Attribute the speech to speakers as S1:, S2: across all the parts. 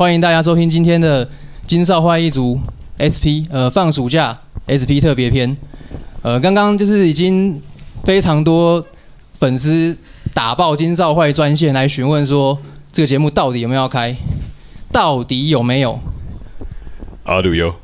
S1: 欢迎大家收听今天的金少坏一族 SP 呃放暑假 SP 特别篇。呃，刚刚就是已经非常多粉丝打爆金少坏专线来询问说，这个节目到底有没有开，到底有没有？
S2: 阿鲁有。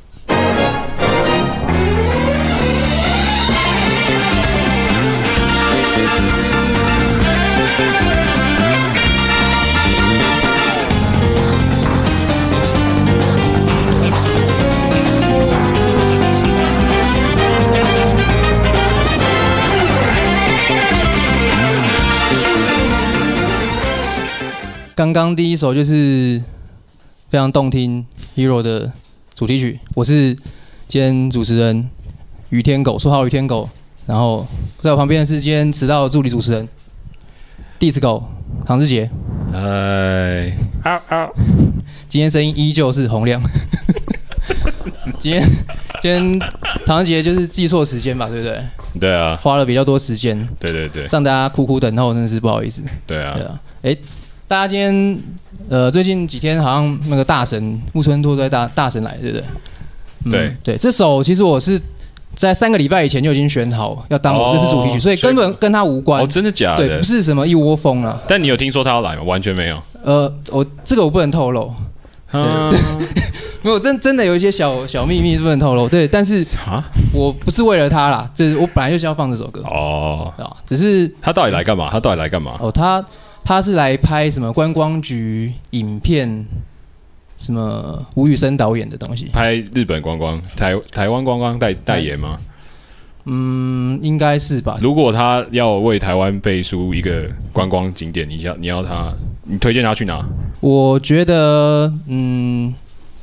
S1: 刚刚第一首就是非常动听《Hero》的主题曲，我是今天主持人于天狗，绰号于天狗。然后在我旁边的是今天迟到的助理主持人地子狗唐志杰。
S2: 嗨，
S1: 好好，今天声音依旧是洪亮。今天今天唐志杰就是记错时间吧，对不对？
S2: 对啊，
S1: 花了比较多时间。
S2: 对对对，
S1: 让大家苦苦等候，真的是不好意思。
S2: 对啊，
S1: 对啊，哎。大家今天，呃，最近几天好像那个大神木村拓哉大大神来，对不对？
S2: 对
S1: 对，这首其实我是在三个礼拜以前就已经选好要当我这次主题曲，所以根本跟他无关。
S2: 哦，真的假的？
S1: 对，不是什么一窝蜂啊。
S2: 但你有听说他要来吗？完全没有。
S1: 呃，我这个我不能透露。对对，没有真真的有一些小小秘密不能透露。对，但是啊，我不是为了他啦，就是我本来就是要放这首歌。哦啊，只是
S2: 他到底来干嘛？他到底来干嘛？
S1: 哦，他。他是来拍什么观光局影片，什么吴宇森导演的东西？
S2: 拍日本观光台台湾观光代代言吗？
S1: 嗯，应该是吧。
S2: 如果他要为台湾背书一个观光景点，你要你要他，你推荐他去哪？
S1: 我觉得，嗯，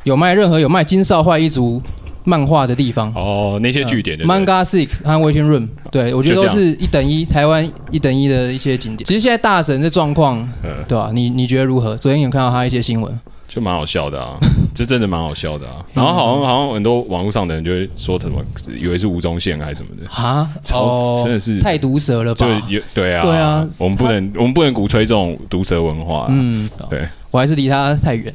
S1: 有卖任何有卖金少坏一族。漫画的地方
S2: 哦，那些据点的
S1: Manga Sick 和 Waiting Room，对我觉得都是一等一台湾一等一的一些景点。其实现在大神的状况，对吧？你你觉得如何？昨天有看到他一些新闻，
S2: 就蛮好笑的啊，这真的蛮好笑的啊。然后好像好像很多网络上的人就会说什么，以为是吴宗宪还是什么的啊，超真的是
S1: 太毒舌了吧？
S2: 就有对啊，
S1: 对啊，
S2: 我们不能我们不能鼓吹这种毒舌文化，嗯，对。
S1: 我还是离他太远。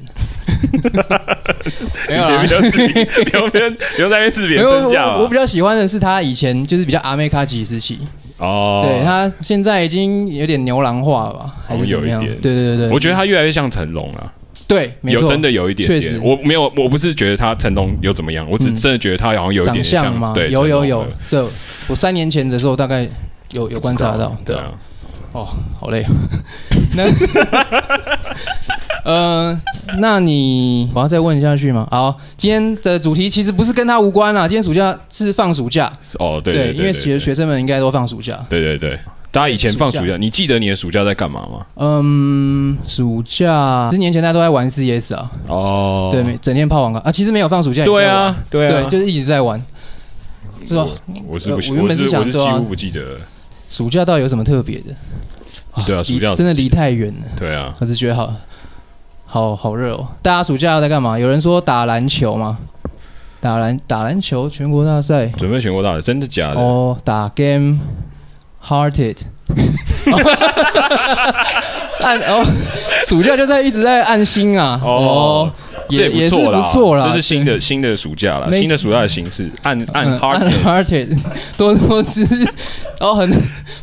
S2: 没有啦，不要自己，不要别不要在那边自贬身价。
S1: 我比较喜欢的是他以前就是比较阿美卡吉时期。哦，对他现在已经有点牛郎化了吧？还是有一点？对对对对，
S2: 我觉得他越来越像成龙了。
S1: 对，
S2: 有真的有一点，确实，我没有，我不是觉得他成龙有怎么样，我只真的觉得他好像有一点像
S1: 吗？
S2: 对，
S1: 有有有，这我三年前的时候大概有有观察到，对啊。哦，好累。那，呃，那你我要再问下去吗？好，今天的主题其实不是跟他无关啦。今天暑假是放暑假。
S2: 哦，对对，
S1: 因为其实学生们应该都放暑假。
S2: 对对对，大家以前放暑假，你记得你的暑假在干嘛吗？
S1: 嗯，暑假十年前大家都在玩 CS 啊。哦。对，整天泡网咖啊，其实没有放暑假。
S2: 对啊，对
S1: 啊，对，就是一直在玩。是吧？
S2: 我是不，我原本是想说，几乎不记得。
S1: 暑假到底有什么特别的？
S2: 对啊，暑假
S1: 真的离太远了。
S2: 对啊，
S1: 我是觉得好好好热哦。大家暑假在干嘛？有人说打篮球吗？打篮打篮球，全国大赛，
S2: 准备全国大赛，真的假的？
S1: 哦，打 game，hearted。按哦，暑假就在一直在按心啊。哦。
S2: 也
S1: 也是
S2: 不
S1: 错啦，
S2: 这是新的新的暑假了，新的暑假的形式，按按
S1: hearted 多多姿，然后很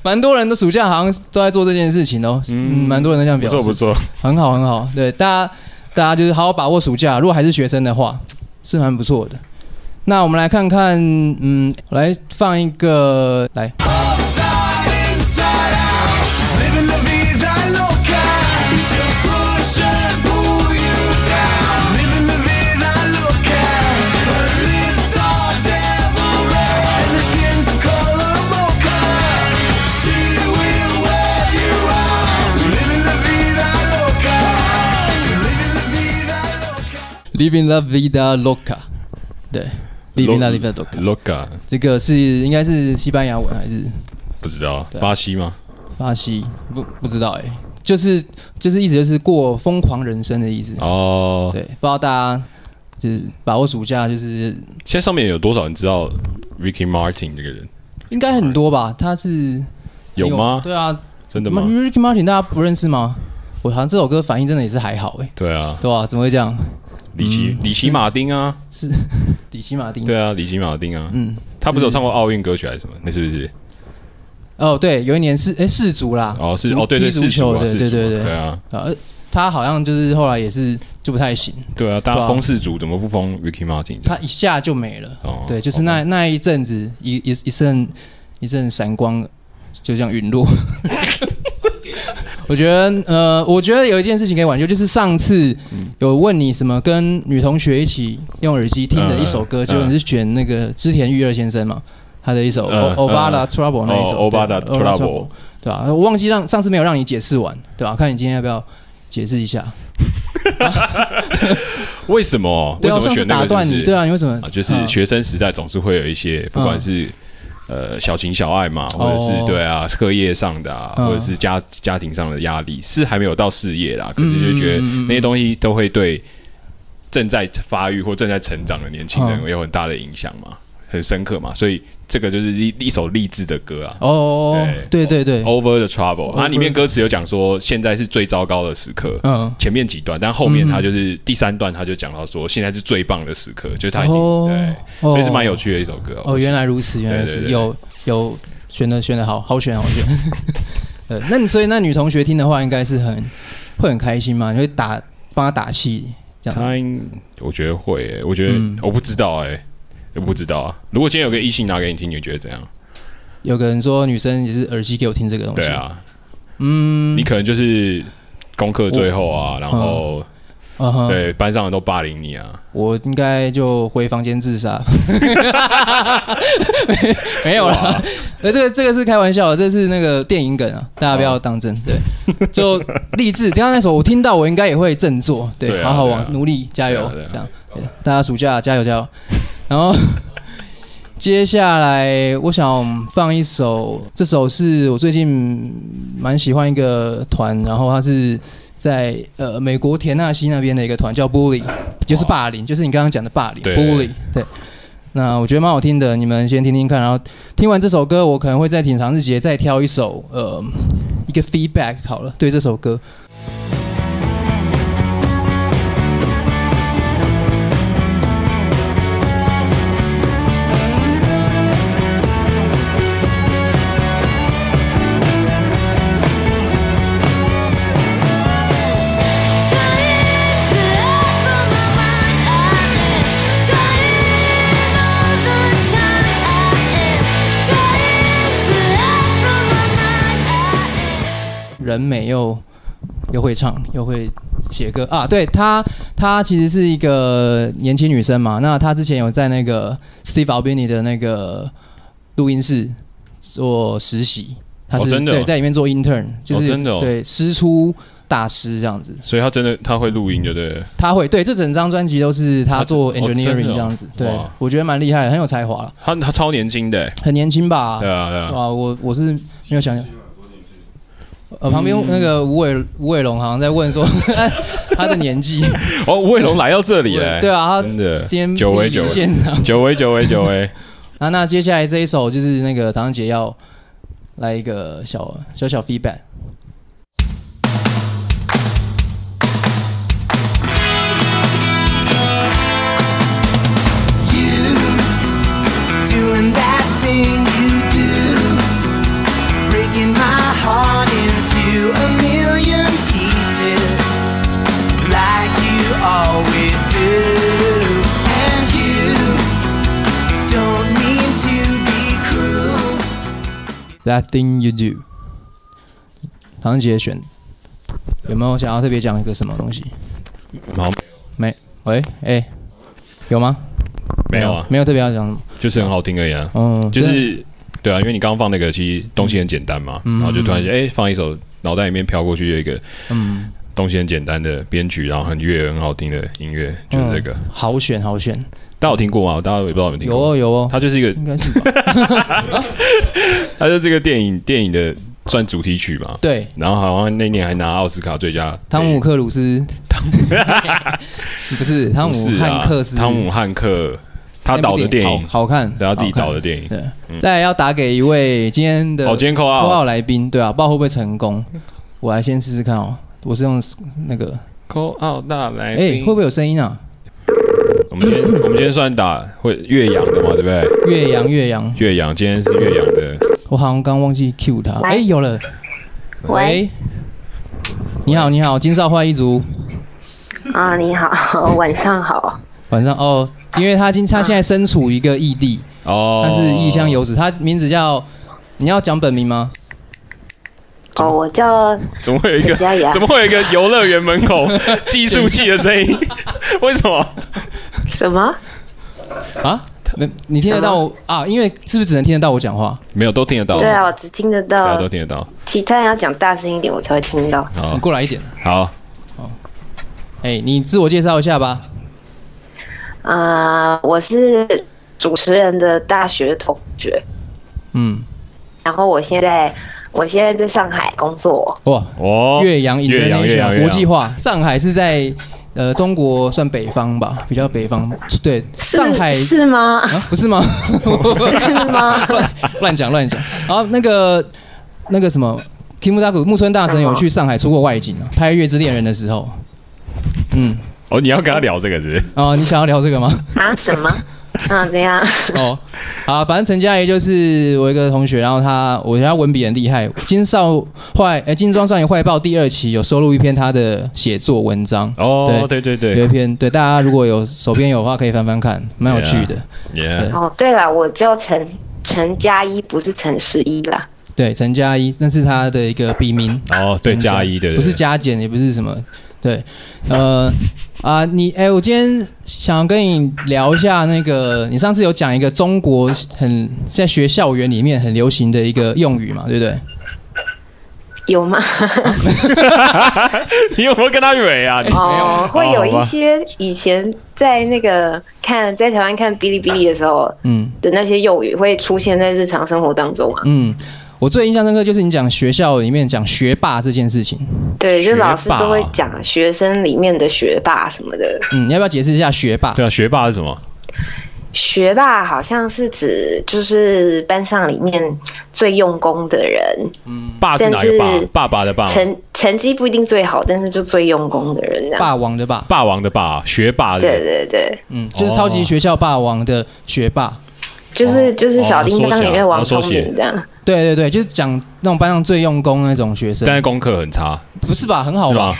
S1: 蛮多人的暑假好像都在做这件事情哦，嗯，蛮多人都这样表示，
S2: 不错不错，
S1: 很好很好，对大家大家就是好好把握暑假，如果还是学生的话，是蛮不错的。那我们来看看，嗯，来放一个来。Living la vida loca，对，Living la vida
S2: loca，
S1: 这个是应该是西班牙文还是
S2: 不知道？巴西吗？
S1: 巴西不不知道哎，就是就是意思就是过疯狂人生的意思哦。对，不知道大家就是把握暑假，就是
S2: 现在上面有多少人知道 Ricky Martin 这个人？
S1: 应该很多吧？他是
S2: 有吗？
S1: 对啊，
S2: 真的吗
S1: ？Ricky Martin 大家不认识吗？我好像这首歌反应真的也是还好哎。
S2: 对啊，
S1: 对吧？怎么会这样？
S2: 里奇里奇马丁啊，
S1: 是 里奇马丁。
S2: 对啊，里奇马丁啊，嗯，他不是有唱过奥运歌曲还是什么？那是不是？
S1: 哦，对，有一年是哎世足啦，
S2: 哦是哦对对
S1: 足球
S2: 的，
S1: 对对对
S2: 对啊，
S1: 呃，他好像就是后来也是就不太行。
S2: 对啊，大家封世足怎么不封 Ricky Martin？
S1: 他一下就没了。哦，对，就是那那一阵子一一一阵一阵闪光，就这样陨落。我觉得呃，我觉得有一件事情可以挽救，就是上次有问你什么跟女同学一起用耳机听的一首歌，就你是选那个织田裕二先生嘛？他的一首《v a d a Trouble》那一首，《
S2: a d a Trouble》，
S1: 对吧？我忘记让上次没有让你解释完，对吧？看你今天要不要解释一下？
S2: 为什么？
S1: 对啊，上次打断你，对啊，你为什么？
S2: 就是学生时代总是会有一些，不管是呃小情小爱嘛，或者是对啊课业上的，啊，或者是家家庭上的压力，是还没有到事业啦，可是就觉得那些东西都会对正在发育或正在成长的年轻人有很大的影响嘛。很深刻嘛，所以这个就是一一首励志的歌啊。
S1: 哦，对对对
S2: ，Over the Trouble，它里面歌词有讲说，现在是最糟糕的时刻。嗯，前面几段，但后面他就是第三段，他就讲到说，现在是最棒的时刻，就是他已经对，所以是蛮有趣的一首歌。
S1: 哦，原来如此，原来是有有选的选的好好选好选。呃，那你所以那女同学听的话，应该是很会很开心嘛？你会打帮她打气这样？
S2: 她我觉得会，我觉得我不知道哎。也不知道啊。如果今天有个异性拿给你听，你觉得怎样？
S1: 有个人说女生也是耳机给我听这个东西。
S2: 对啊，嗯，你可能就是功课最后啊，然后对班上人都霸凌你啊。
S1: 我应该就回房间自杀。没有啦，呃，这个这个是开玩笑的，这是那个电影梗啊，大家不要当真。对，就 励志。刚刚那首我听到，我应该也会振作，对，好好往努力加油，这样。大家暑假加油加油。然后接下来，我想放一首，这首是我最近蛮喜欢一个团，然后他是在呃美国田纳西那边的一个团，叫 Bully，就是霸凌，就是你刚刚讲的霸凌，Bully。对，那我觉得蛮好听的，你们先听听看，然后听完这首歌，我可能会在挺长日节再挑一首，呃，一个 feedback 好了，对这首歌。人美又又会唱又会写歌啊！对她，她其实是一个年轻女生嘛。那她之前有在那个 Steve Albini 的那个录音室做实习，她是在在里面做 intern，就是真的对师出大师这样子。
S2: 所以她真的她会录音，对不对？
S1: 她会对这整张专辑都是她做 engineering 这样子。对，我觉得蛮厉害，很有才华。
S2: 她她超年轻的，
S1: 很年轻吧？
S2: 对啊对啊。
S1: 哇，我我是没有想想。呃，旁边那个吴伟吴伟龙好像在问说 他的年纪。
S2: 哦，吴伟龙来到这里 了。
S1: 对啊，他
S2: 真的。
S1: 今天久违久违，
S2: 久违久违久违。
S1: 那那接下来这一首就是那个唐杰要来一个小小小 feedback。That thing you do，唐杰选。有没有想要特别讲一个什么东西？
S2: 没，
S1: 没，喂，哎，有吗？
S2: 没有啊，
S1: 没有。特别要讲，
S2: 就是很好听而已啊。嗯，就是对。啊，因为你刚刚放那个，其实东西很简单嘛，然后就突然间哎，放一首脑袋里面飘过去有一个嗯，东西很简单的编曲，然后很悦很好听的音乐，就是这个。
S1: 好选，好选。
S2: 大家有听过吗？大家也不知道有没有听过。
S1: 有哦，有哦。
S2: 它就是一个，
S1: 应该是吧。
S2: 它就这个电影电影的算主题曲嘛。
S1: 对。
S2: 然后好像那年还拿奥斯卡最佳。
S1: 汤姆克鲁斯。不是汤姆汉克斯。
S2: 汤姆汉克他导的电影
S1: 好看，
S2: 对他自己导的电影。
S1: 对。再要打给一位今天的
S2: 哦，今天扣号
S1: 来宾，对啊，不知道会不会成功。我来先试试看哦。我是用那个，
S2: 扣号大来
S1: 哎、
S2: 宾，
S1: 会不会有声音啊？
S2: 我们今天我们今天算打会岳阳的嘛，对不对？
S1: 岳阳，岳阳，
S2: 岳阳今天是岳阳的，
S1: 我好像刚忘记 Q 他。哎、
S3: 来
S1: 有了。
S3: 喂，
S1: 你好，你好，金少坏一族。
S3: 啊，你好，晚上好。
S1: 晚上哦，因为他今他现在身处一个异地，
S2: 哦，
S1: 他是异乡游子，他名字叫，你要讲本名吗？
S3: 哦，我叫
S2: 怎么会有一个怎么会有一个游乐园门口 计数器的声音？为什么？
S3: 什么？
S1: 啊？没，你听得到我啊？因为是不是只能听得到我讲话？
S2: 没有，都听得到，
S3: 对啊，我只听得
S2: 对啊，
S3: 到
S2: 都，听得到。
S3: 其他人要讲大声一点，我才会听到。
S1: 你
S2: 好，
S1: 过来一点。
S2: 好，
S1: 哎、你自我介绍一下吧。
S3: 啊，我是主持人的大学同学，
S1: 嗯，
S3: 然后我现在我现在在上海工作。
S1: 哇，
S2: 哦，
S1: 岳阳
S2: 岳阳，岳阳
S1: 国际化，上海是在呃中国算北方吧，比较北方。对，上海
S3: 是吗？
S1: 啊，不是吗？
S3: 是吗？
S1: 乱乱讲乱讲。然后那个那个什么，Kim 大谷木村大神有去上海出过外景啊，拍《月之恋人》的时候。嗯，
S2: 哦，你要跟他聊这个是不是？
S1: 哦，你想要聊这个吗？
S3: 啊？什么？啊？怎样？
S1: 哦，好，反正陈佳怡就是我一个同学，然后他我觉得他文笔很厉害，《金少坏》哎，《金装少年坏报》第二期有收录一篇他的写作文章。
S2: 哦，对对
S1: 有
S2: 对
S1: 一篇，对大家如果有手边有的话，可以翻翻看，蛮有趣的。
S2: ，Yeah，
S3: 哦，对了，我叫陈陈佳一，不是陈十一啦。
S1: 对，陈佳怡，那是他的一个笔名。
S2: 哦，对，加一对，
S1: 不是加减，也不是什么，对，呃啊，你哎、我今天想跟你聊一下那个，你上次有讲一个中国很在学校园里面很流行的一个用语嘛，对不对？
S3: 有吗？
S2: 你有没有跟他蕊啊？你
S3: 哦，会有一些以前在那个看在台湾看哔哩哔哩的时候
S1: 嗯
S3: 的那些用语，会出现在日常生活当中啊。
S1: 嗯，我最印象深刻就是你讲学校里面讲学霸这件事情，
S3: 对，就
S2: 是
S3: 老师都会讲学生里面的学霸什么的。
S1: 嗯，你要不要解释一下学霸？
S2: 对啊，学霸是什么？
S3: 学霸好像是指就是班上里面最用功的人，嗯
S2: 霸是哪个霸？爸爸的霸，
S3: 成成绩不一定最好，但是就最用功的人这样。
S1: 霸王的霸，
S2: 霸王的霸，学霸
S3: 对
S2: 的。
S3: 对对，
S1: 嗯，就是超级学校霸王的学霸。
S3: 就是就是小叮当里面王聪明这样。
S1: 对对对，就是讲那种班上最用功的那种学生
S2: 但，是功课很差，
S1: 不是吧？很好吧
S2: 吧？？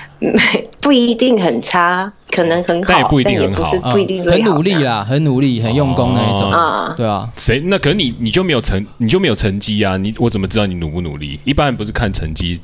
S3: 不一定很差，可能很好，
S2: 但也不一定很
S3: 不是
S1: 啊
S3: 不一定最
S1: 很。努力啦，很努力，很用功那一种，
S2: 哦
S3: 啊，
S1: 对啊。
S2: 谁？那可是你你就没有成你就没有成绩啊？你我怎么知道你努不努力？一般人不是看成绩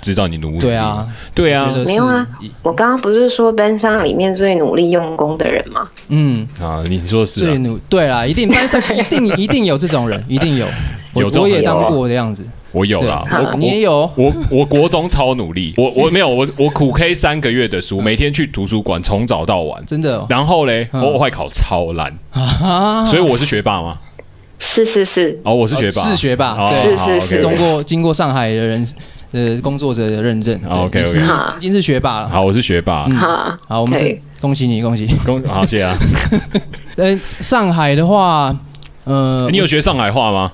S2: 知道你努力？
S1: 对啊，
S2: 对啊。
S3: 没有啊我刚刚不是说班上里面最努力用功的人吗？
S1: 嗯，
S2: 啊，你说是啊？
S1: 最努对啦，一定班上 一定一定有这种人，一定有。我
S2: 有这种人
S1: 我也当过的样子，
S2: 我有啦，我
S1: 你也有，
S2: 我我国中超努力，我我没有我 我苦 K 三个月的书，每天去图书馆从早到晚，
S1: 真的哦。
S2: 然后嘞，
S1: 嗯。
S2: 我我会考超烂，
S1: 啊，
S2: 所以我是学霸吗？
S3: 是是是，
S2: 哦，我是学霸，
S1: 是学霸
S2: 哦
S1: 对
S3: 是是。
S2: OK，OK。
S1: 通过经过上海的人的工作者的认证
S2: OK，OK
S1: 你是已经是学霸了。
S2: 好，我是学霸，
S1: 嗯
S3: 哈，
S1: 好，我们恭喜你，恭喜。
S2: 恭好谢啊！
S1: 呃，上海的话，呃，
S2: 你有学上海话吗？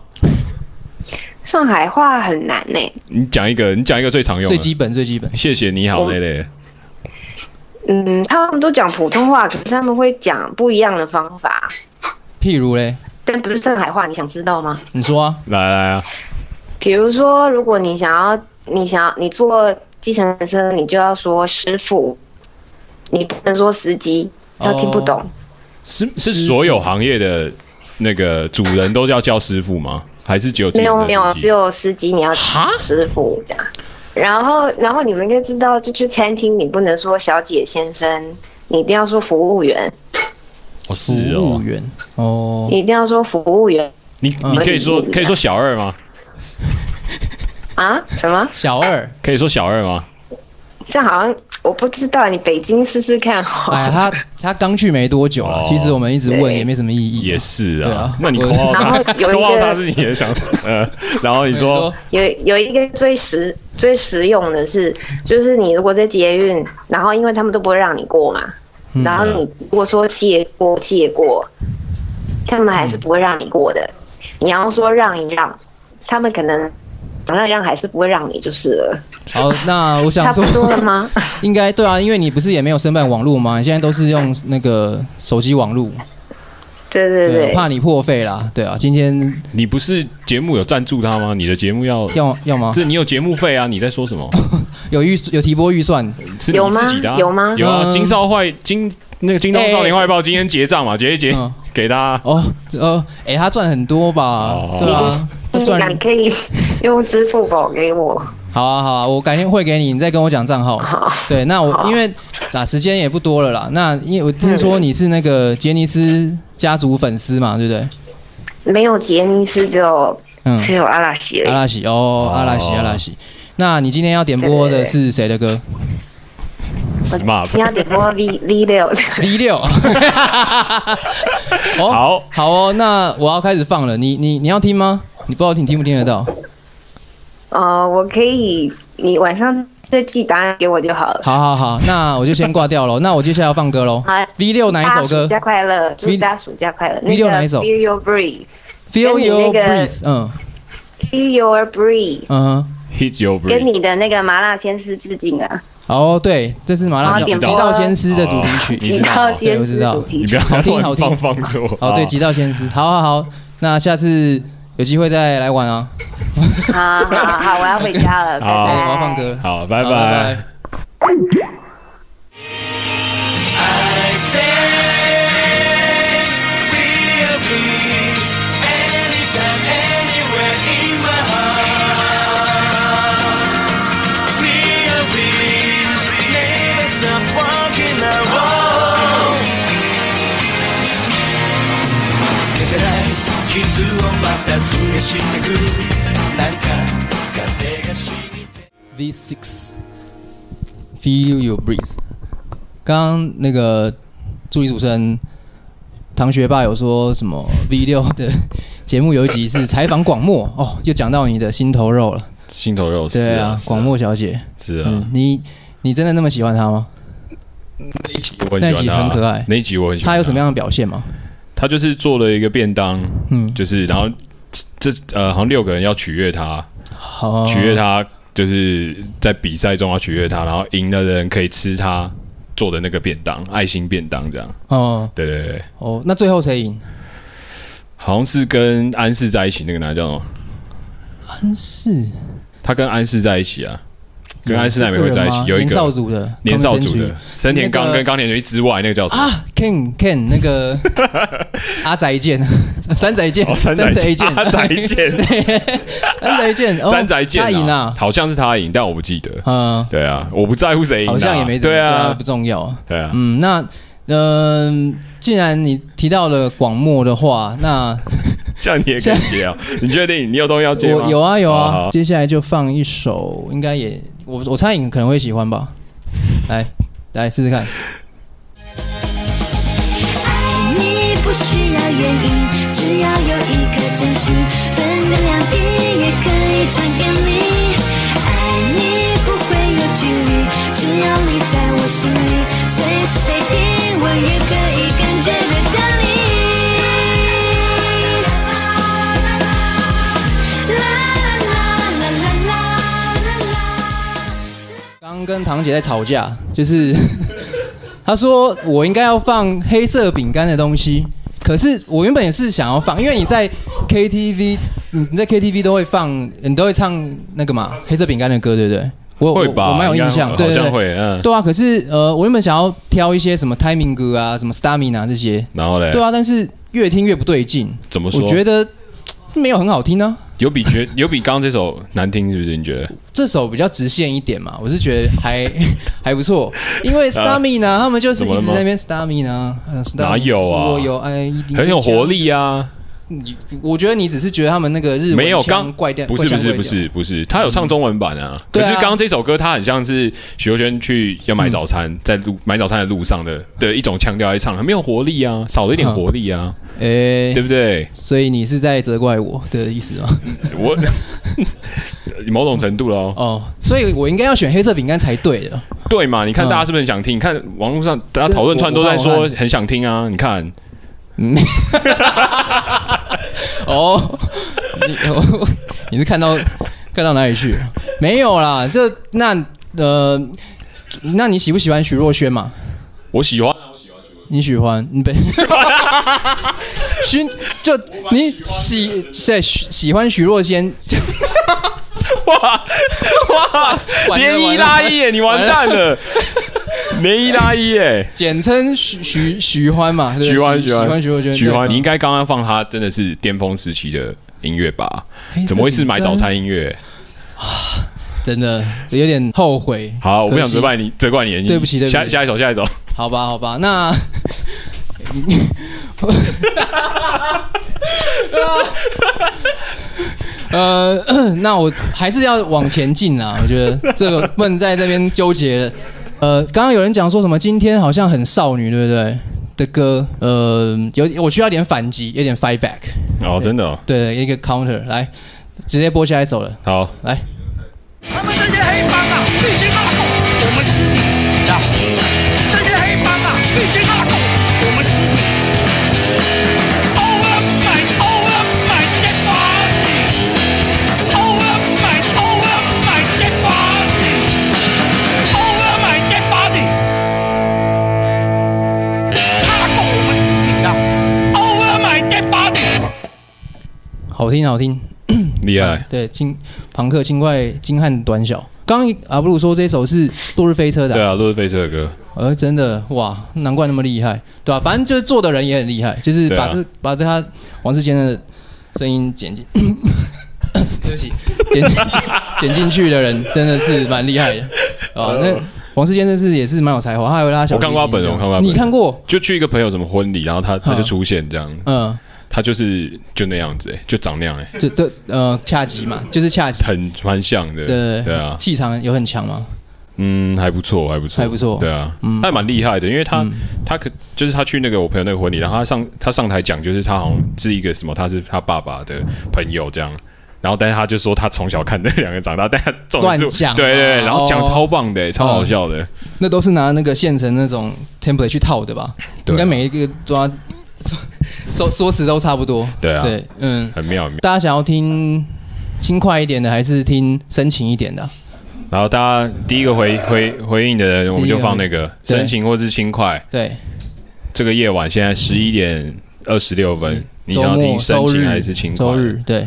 S3: 上海话很难呢。
S2: 你讲一个，你讲一个最常用。
S1: 最基本最基本，
S2: 谢谢你好
S3: 我
S2: 那类。
S3: 嗯，他们都讲普通话，可是他们会讲不一样的方法，
S1: 譬如嘞，
S3: 但不是上海话。你想知道吗？
S1: 你说啊，
S2: 来来啊，
S3: 比如说，如果你想要，你想你坐计程车，你就要说师傅，你不能说司机，他听不懂。
S2: 是是所有行业的那个主人都要叫师傅吗？还是只有
S3: 没有没有，
S2: 只
S3: 只有司机你要
S2: 叫
S3: 师傅这样。然后然后你们应该知道，就去餐厅你不能说小姐先生，你一定要说服务员，
S2: 哦是
S1: 服务
S2: 哦，
S1: 员哦，
S3: 你一定要说服务员
S2: 你你可以说可以说小二吗？
S3: 啊？什么？
S1: 小二，
S2: 可以说小二吗？
S3: 这好像我不知道，你北京试试看好了。
S1: 哎，他他刚去没多久了，
S2: 哦
S1: 其实我们一直问
S3: 对
S1: 也没什么意义。
S2: 也是啊
S1: 对啊，
S2: 那你
S1: 我
S2: 扣号他，
S3: 然后有一
S2: 扣号
S3: 个
S2: 他是你的想法 呃，然后你说
S3: 有有一个最实最实用的是，就是你如果在捷运，然后因为他们都不会让你过嘛，
S1: 嗯
S3: 然后你如果说借过借过，他们还是不会让你过的。你要说让一让，他们可能那样还是不会让你就是了。
S1: 好，那我
S3: 差
S1: 想说
S3: 不，多了吗？
S1: 应该对啊，因为你不是也没有申办网络吗？你现在都是用那个手机网络，
S3: 对对对，
S1: 怕你破费啦。对啊，今天
S2: 你不是节目有赞助他吗？你的节目要，
S1: 要要吗？
S2: 这你有节目费啊？你在说什么？
S1: 有预有提拨预算，
S2: 是你
S3: 有吗
S2: 自己的、啊？
S3: 有吗
S2: 有啊，
S1: 嗯
S2: 金少坏金那个金东少年坏报今天结账嘛，结一结
S1: 嗯
S2: 给他。
S1: 哦，哦，哎、他赚很多吧？
S2: 哦
S1: 对啊，他赚
S3: 你可以用支付宝给我。
S1: 好啊好啊，我改天汇给你，你再跟我讲账号。
S3: 好，
S1: 对，那我因为啊时间也不多了啦，那因为我听说你是那个杰尼斯家族粉丝嘛，对不对？
S3: 没有杰尼斯，只有
S1: 嗯，
S3: 只有阿拉西。
S1: 阿拉西哦，阿拉西阿拉西。那你今天要点播的是谁的歌
S3: 你要点播 V V 六
S1: ，？V 六。哦，
S2: 好，
S1: 好哦，那我要开始放了，你你你要听吗？你不知道你听不听得到？
S3: 呃，我可以，你晚上再寄答案给我就好了。
S1: 好好好，那我就先挂掉了。那我接下来要放歌喽。
S3: 好
S1: V 六哪一首歌
S3: 大家暑假快乐，祝大家暑假快乐。
S1: V 六哪一首
S3: Feel your breathe，Feel
S1: your breathe，。嗯
S3: Feel your breathe，
S1: 嗯。
S2: Hit your
S3: 跟
S2: brain，
S3: 你的那个麻辣鲜师致敬啊！
S1: 哦，对，这是麻辣
S3: 好点播
S1: 极道鲜师的主题曲。
S2: 知道
S3: 道
S1: 对
S3: 鲜师
S1: 我知道
S3: 主题曲
S2: 你不要。
S1: 好听好听
S2: 乱放放错。
S1: 哦，对，极道鲜师。好好好，那下次有机会再来玩啊。
S3: 好好好，我要回家了，拜
S2: 好
S1: 我
S3: 拜。
S1: 要放歌了。
S2: 好，拜
S1: 好
S2: 拜。。
S4: I say, feel peace anytime, anywhere in my heart. Feel peace, never stop walking alone. 消せない傷をまた増やしてくなんか風がしみて
S1: V6 Feel Your Breeze。刚刚那个助理主持人唐学霸有说什么 V 六的节目有一集是采访广末哦，就讲到你的心头肉了。
S2: 心头肉是
S1: 对啊，
S2: 是
S1: 广末小姐，
S2: 是啊
S1: 嗯，，你你真的那么喜欢她吗？
S2: 那一集我很
S1: 那一集
S2: 喜欢他，
S1: 很可爱
S2: 那一集我很喜欢。
S1: 她有什么？样的表现吗？
S2: 她就是做了一个便当，
S1: 嗯，
S2: 就是然后这呃好像六个人要取悦他，
S1: 好
S2: 取悦他就是在比赛中要取悦他，然后赢的人可以吃他做的那个便当，爱心便当这样。
S1: 哦
S2: 对对对，
S1: 哦，那最后谁赢？
S2: 好像是跟安室在一起那个男的叫什么？
S1: 安室，
S2: 他跟安室在一起啊，跟安室奈美惠在一起，有一个
S1: 年少
S2: 个
S1: 组的，
S2: 年少组的森田刚
S1: 那个
S2: 跟钢铁人之外那个叫什么？
S1: 啊，Ken Ken 那个 阿宅健，山宅健
S2: 哦，山宅健阿宅健
S1: 对山宅健，哦
S2: 山宅健
S1: 他赢啊，
S2: 好像是他赢，但我不记得。
S1: 嗯，
S2: 对啊，我不在乎谁赢啊，
S1: 好像也没
S2: 对啊。
S1: 不，重要。
S2: 对啊，
S1: 嗯，那嗯，既然你提到了广末的话，那
S2: 这样你也可以接啊？你确定你有东西要接吗？
S1: 我有啊有
S2: 好
S1: 啊，
S2: 好。
S1: 接下来就放一首，应该也我我猜你可能会喜欢吧，来来试试看。
S5: 爱你不需要原因，只要有一颗真心，分个两地也可以传给你。爱你不会有距离，只要你在我心里，随时随地我也可以感觉得
S1: 跟堂姐在吵架，就是 他说我应该要放黑色饼干的东西，可是我原本也是想要放，因为你在 KTV，你你在 KTV 都会放，你都会唱那个嘛黑色饼干的歌，对不对？我
S2: 会吧？
S1: 我我蛮有印象，
S2: 应该
S1: 对对对。
S2: 好像会，嗯。
S1: 对啊，可是呃，我原本想要挑一些什么 timing 歌啊，什么 stamina 这些，
S2: 然后嘞，
S1: 对啊，但是越听越不对劲，
S2: 怎么说？
S1: 我觉得没有很好听啊。
S2: 有比觉 有比刚刚这首难听，是不是？你觉得？
S1: 这首比较直线一点嘛，我是觉得还 还不错，因为 Stamina 他们就是一直在那边 Stamina，呃，Stamina，
S2: 哪有啊
S1: 我有爱，一定
S2: 很有活。力啊！
S1: 你我觉得你只是觉得他们那个日文
S2: 没有
S1: 腔
S2: 刚
S1: 怪掉，
S2: 不是不是不是不是，他有唱中文版啊。可是刚刚这首歌，他很像是许若萱去要买早餐，在路买早餐的路上的的一种腔调来唱，很没有活力啊，少了一点活力啊，
S1: 诶
S2: 对，不对？
S1: 所以你是在责怪我的意思吗？
S2: 我 某种程度喽，
S1: 哦，所以我应该要选黑色饼干才对的。
S2: 对嘛？你看
S1: 嗯
S2: 大家是不是很想听？你看网络上大家
S1: 这
S2: 讨论串都在说很想听啊，你看
S1: 嗯，哦，你 我你是看到看到哪里去了？没有啦，这那呃，那你喜不喜欢徐若瑄嘛？
S2: 我喜欢，
S1: 你喜欢你被 徐就你喜在喜喜欢徐若瑄，
S2: 哇哇，
S1: 完了
S2: 连一拉一耶，你完蛋了，连一拉一耶。
S1: 简称徐徐徐欢嘛，
S2: 徐欢，
S1: 喜
S2: 徐欢，
S1: 徐若瑄，
S2: 徐欢，你应该刚刚放他真的是巅峰时期的音乐吧？怎么会是买早餐音乐？
S1: 啊真的有点后悔。
S2: 好，我不想责怪你，责怪你。
S1: 对不起对不起
S2: 下下一首，下一首。
S1: 好吧，好吧，那 呃，那我还是要往前进啊！我觉得这个不能在这边纠结了。呃，刚刚有人讲说什么今天好像很少女，对不对？的歌，呃，有我需要点反击，有点 fight back，
S2: 哦，真的哦，
S1: 对，一个 counter，来，直接播下一首了，
S2: 好，
S1: 来，
S6: 他们这些黑帮啊，必须拉狗，我们尸体呀！这些黑帮啊，必须拉
S1: 好听好听，
S2: 厉害。
S1: 对，轻朋克轻快精悍短小。刚刚阿布鲁说这首是《落日飞车》的啊、
S2: 对啊，落日飞车的歌，
S1: 呃，真的哇，难怪那么厉害，对吧、反正就是做的人也很厉害，就是把这、把这他王世坚的声音剪进，对不起，剪剪剪进去的人真的是蛮厉害的。啊。那王世坚真是也是蛮有才华，他还有拉小
S2: 我看过他本人
S1: 提琴这样
S2: 我看过他本人。
S1: 你看过？
S2: 就去一个朋友什么婚礼，然后他他就出现这样，
S1: 嗯，
S2: 他就是就那样子，哎，就长那样，哎，
S1: 就对呃恰吉嘛，就是恰吉，
S2: 很蛮像的，
S1: 对
S2: 对啊，
S1: 气场有很强吗，
S2: 嗯，还不错，还不错，
S1: 还不错。
S2: 对啊，
S1: 嗯。
S2: 他还蛮厉害的，因为他
S1: 嗯。
S2: 他可就是他去那个我朋友那个婚礼，然后他上他上台讲，就是他好像是一个什么，他是他爸爸的朋友这样。然后，但是他就说他从小看那两个长大，但他总是
S1: 乱讲啊。
S2: 对对对，然后讲
S1: 哦
S2: 超棒的，超好笑的，
S1: 那都是拿那个现成那种 template 去套的吧？
S2: 对啊。
S1: 应该每一个都要说说辞都差不多。
S2: 对啊
S1: 对，嗯，
S2: 很妙很妙。
S1: 大家想要听轻快一点的，还是听深情一点的？
S2: 然后大家第一个回回回应的人，我们就放那个深情或是轻快。
S1: 对，
S2: 这个夜晚现在十一点二十六分，你
S1: 周
S2: 想要听深情还是轻快？
S1: 周日，对，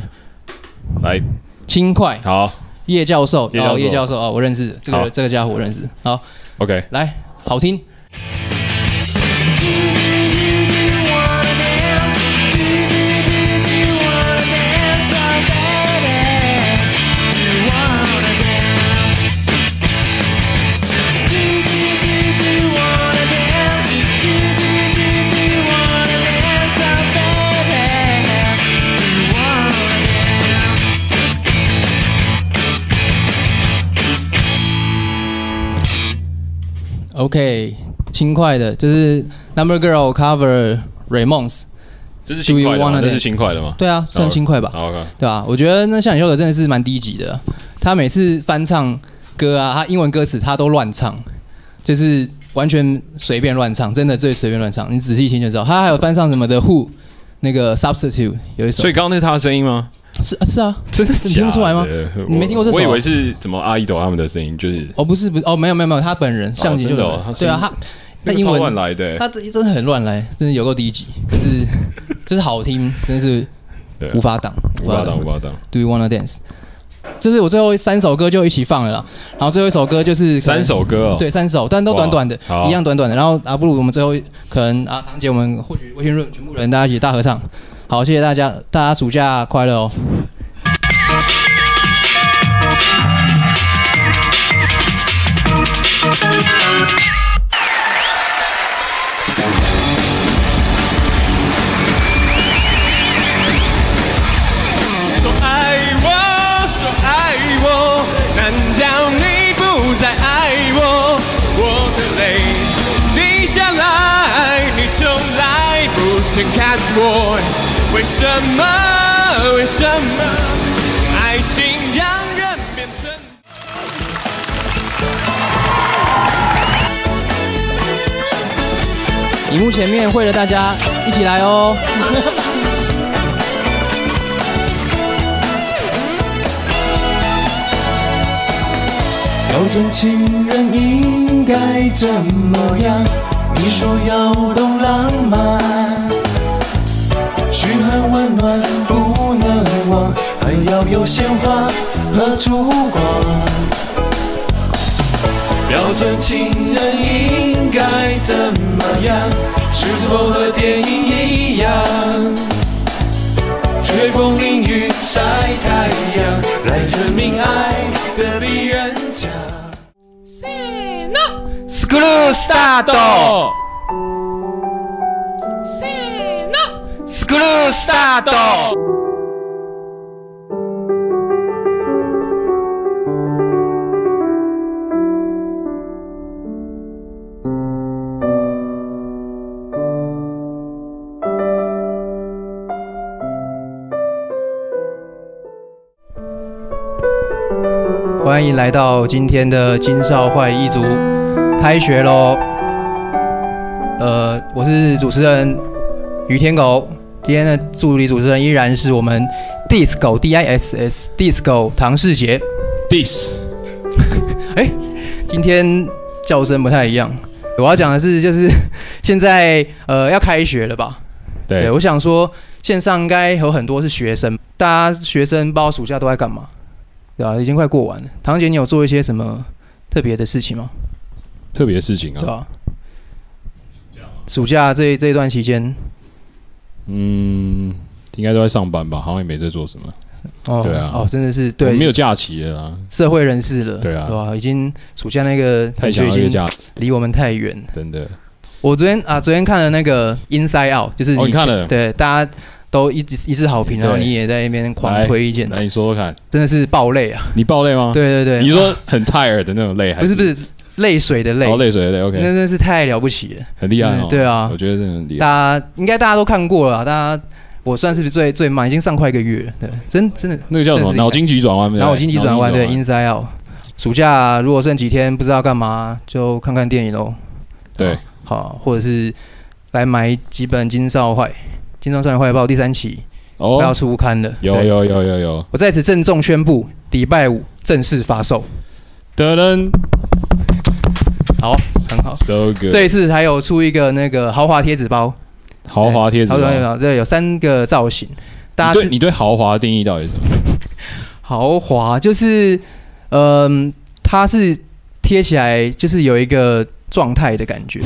S2: 来，
S1: 轻快。
S2: 好
S1: 叶教授，
S2: 叶教授
S1: 哦，叶教授哦，我认识这个这个家伙，我认识。好
S2: ，，OK，
S1: 来，好听。OK，轻快的，就是 Number Girl cover Raymond's。
S2: 这是轻快的？这是轻快的吗？
S1: 对啊，算轻快吧。
S2: 好，OK，
S1: 对吧、我觉得那像你说的真的是蛮低级的。他每次翻唱歌啊，他英文歌词他都乱唱，就是完全随便乱唱，真的最随便乱唱。你仔细听就知道。他还有翻唱什么的 Who 那个 Substitute 有一首，
S2: 所以刚刚那是他的声音吗？
S1: 是啊是啊，
S2: 真的
S1: 你听不出来吗？你没听过这首啊
S2: 我以为是怎么阿依朵他们的声音，就是
S1: 哦不是不是哦没有没有没有，他本人相机就有对啊他
S2: 那
S1: 英文
S2: 乱来的，
S1: 他这真的很乱来，真的有够低级，可是 就是好听，真的是
S2: 对，
S1: 无法挡，
S2: 无法挡，无法挡。
S1: Do you wanna dance？这是我最后三首歌就一起放了啦，然后最后一首歌就是
S2: 三首歌哦，
S1: 对，三首，但都短短的一样短短的。然后啊，不如我们最后可能啊，堂姐，我们或许微信润全部人大家一起大合唱。好谢谢大家大家暑假快乐哦。
S7: 说爱我说爱我难道你不再爱我？我的泪滴下来你从来不曾看过为什么？为什么？爱情让人变成。
S1: 荧幕前面会的大家一起来哦。
S4: 标准情人应该怎么样？你说要懂浪漫，嘘寒问暖不能忘，还要有鲜花和烛光。标准情人应该怎么样？是否和电影一样？吹风淋雨晒太阳，来证明爱的比人强。
S1: Screw start。Screw start。欢迎来到今天的金少坏一族，开学喽！呃，我是主持人于天狗，今天的助理主持人依然是我们 Disco D I S S Disco 唐世杰。
S2: This
S1: 哎，今天叫声不太一样，我要讲的是，就是现在呃要开学了吧？对，
S2: 对
S1: 我想说线上应该有很多是学生，大家学生不知道暑假都在干嘛，对吧、已经快过完了。唐姐，你有做一些什么特别的事情吗？
S2: 特别的事情啊，
S1: 对吧、暑假这这一段期间，
S2: 嗯，应该都在上班吧，好像也没在做什么。
S1: 哦，
S2: 对啊。
S1: 哦，真的是
S2: 我
S1: 对，
S2: 没有假期了啊，
S1: 社会人士了，
S2: 对啊。
S1: 对吧、已经暑假那个
S2: 太想要假，
S1: 离我们太远。
S2: 真的。
S1: 我昨天啊，昨天看了那个《Inside Out》，就是
S2: 哦你看了？
S1: 对，大家都一直一致好评，然后你也在那边狂
S2: 推
S1: 推荐，
S2: 来你说说看，
S1: 真的是爆泪啊！
S2: 你爆泪吗？，
S1: 对对对，
S2: 你说很 tired 的那种泪，还
S1: 不是不是泪水的泪
S2: 哦，，泪水的泪
S1: 那
S2: ，OK，那
S1: 真的是太了不起了。
S2: 很厉害哦
S1: 嗯。对啊
S2: 我觉得真的很厉害。
S1: 大家应该大家都看过了啊，大家我算是最最慢，已经上快一个月了，对，真真的
S2: 那个叫什么？脑筋急转弯，
S1: 然后我经济转弯，对
S2: 脑筋急
S1: ，Inside Out。暑假如果剩几天不知道干嘛，就看看电影喽。
S2: 对，
S1: 好，或者是来买几本《金少坏》《金少少年坏报》第三期，快要
S2: 哦，
S1: 出刊了。
S2: 有有有有有，
S1: 我在此郑重宣布，礼拜五正式发售。
S2: 噔噔
S1: 好，很好。
S2: ，so good，
S1: 这一次还有出一个那个豪华贴纸包，
S2: 豪华贴纸包。
S1: 包，对，有三个造型。大家
S2: 对你对豪华的定义到底是什么？
S1: 豪华就是，嗯、它是贴起来就是有一个状态的感觉，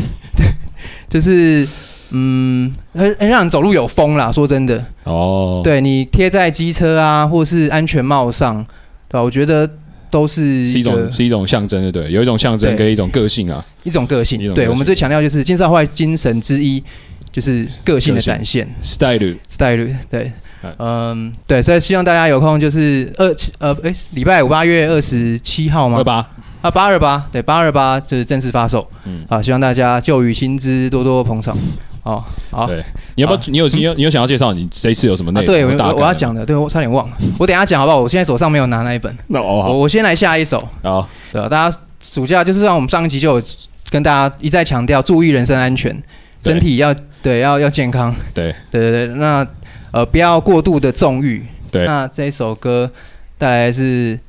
S1: 就是嗯，很很让人走路有风啦。说真的，
S2: 哦，，
S1: 对你贴在机车啊，或是安全帽上，对吧？我觉得都是
S2: 是一种是一种象征，对对？有一种象征跟一种个性啊。
S1: 一种个性对我们最强调就是金少坏精神之一，就是个性的展现
S2: style
S1: style。对
S2: 哎，
S1: 嗯，对，所以希望大家有空就是二七呃，哎，礼拜五八月二十七号吗
S2: 二？八，
S1: 啊，八二八，对，八二八就是正式发售。
S2: 嗯，
S1: 啊，希望大家旧雨新知，多多捧场。哦，好。
S2: 对，你要不要？你有你有你有想要介绍你这一次有什么内
S1: 啊，
S2: 容？
S1: 对，我要讲的，对我差点忘了，我等下讲好不好？我现在手上没有拿那一本，
S2: 那哦
S1: 我我先来下一首，
S2: 好，
S1: 对吧？大家暑假就是让我们上一集就有跟大家一再强调，注意人身安全，身体要对要要健康，
S2: 对
S1: 对对对，那呃不要过度的纵欲。
S2: 对，
S1: 那这一首歌带来是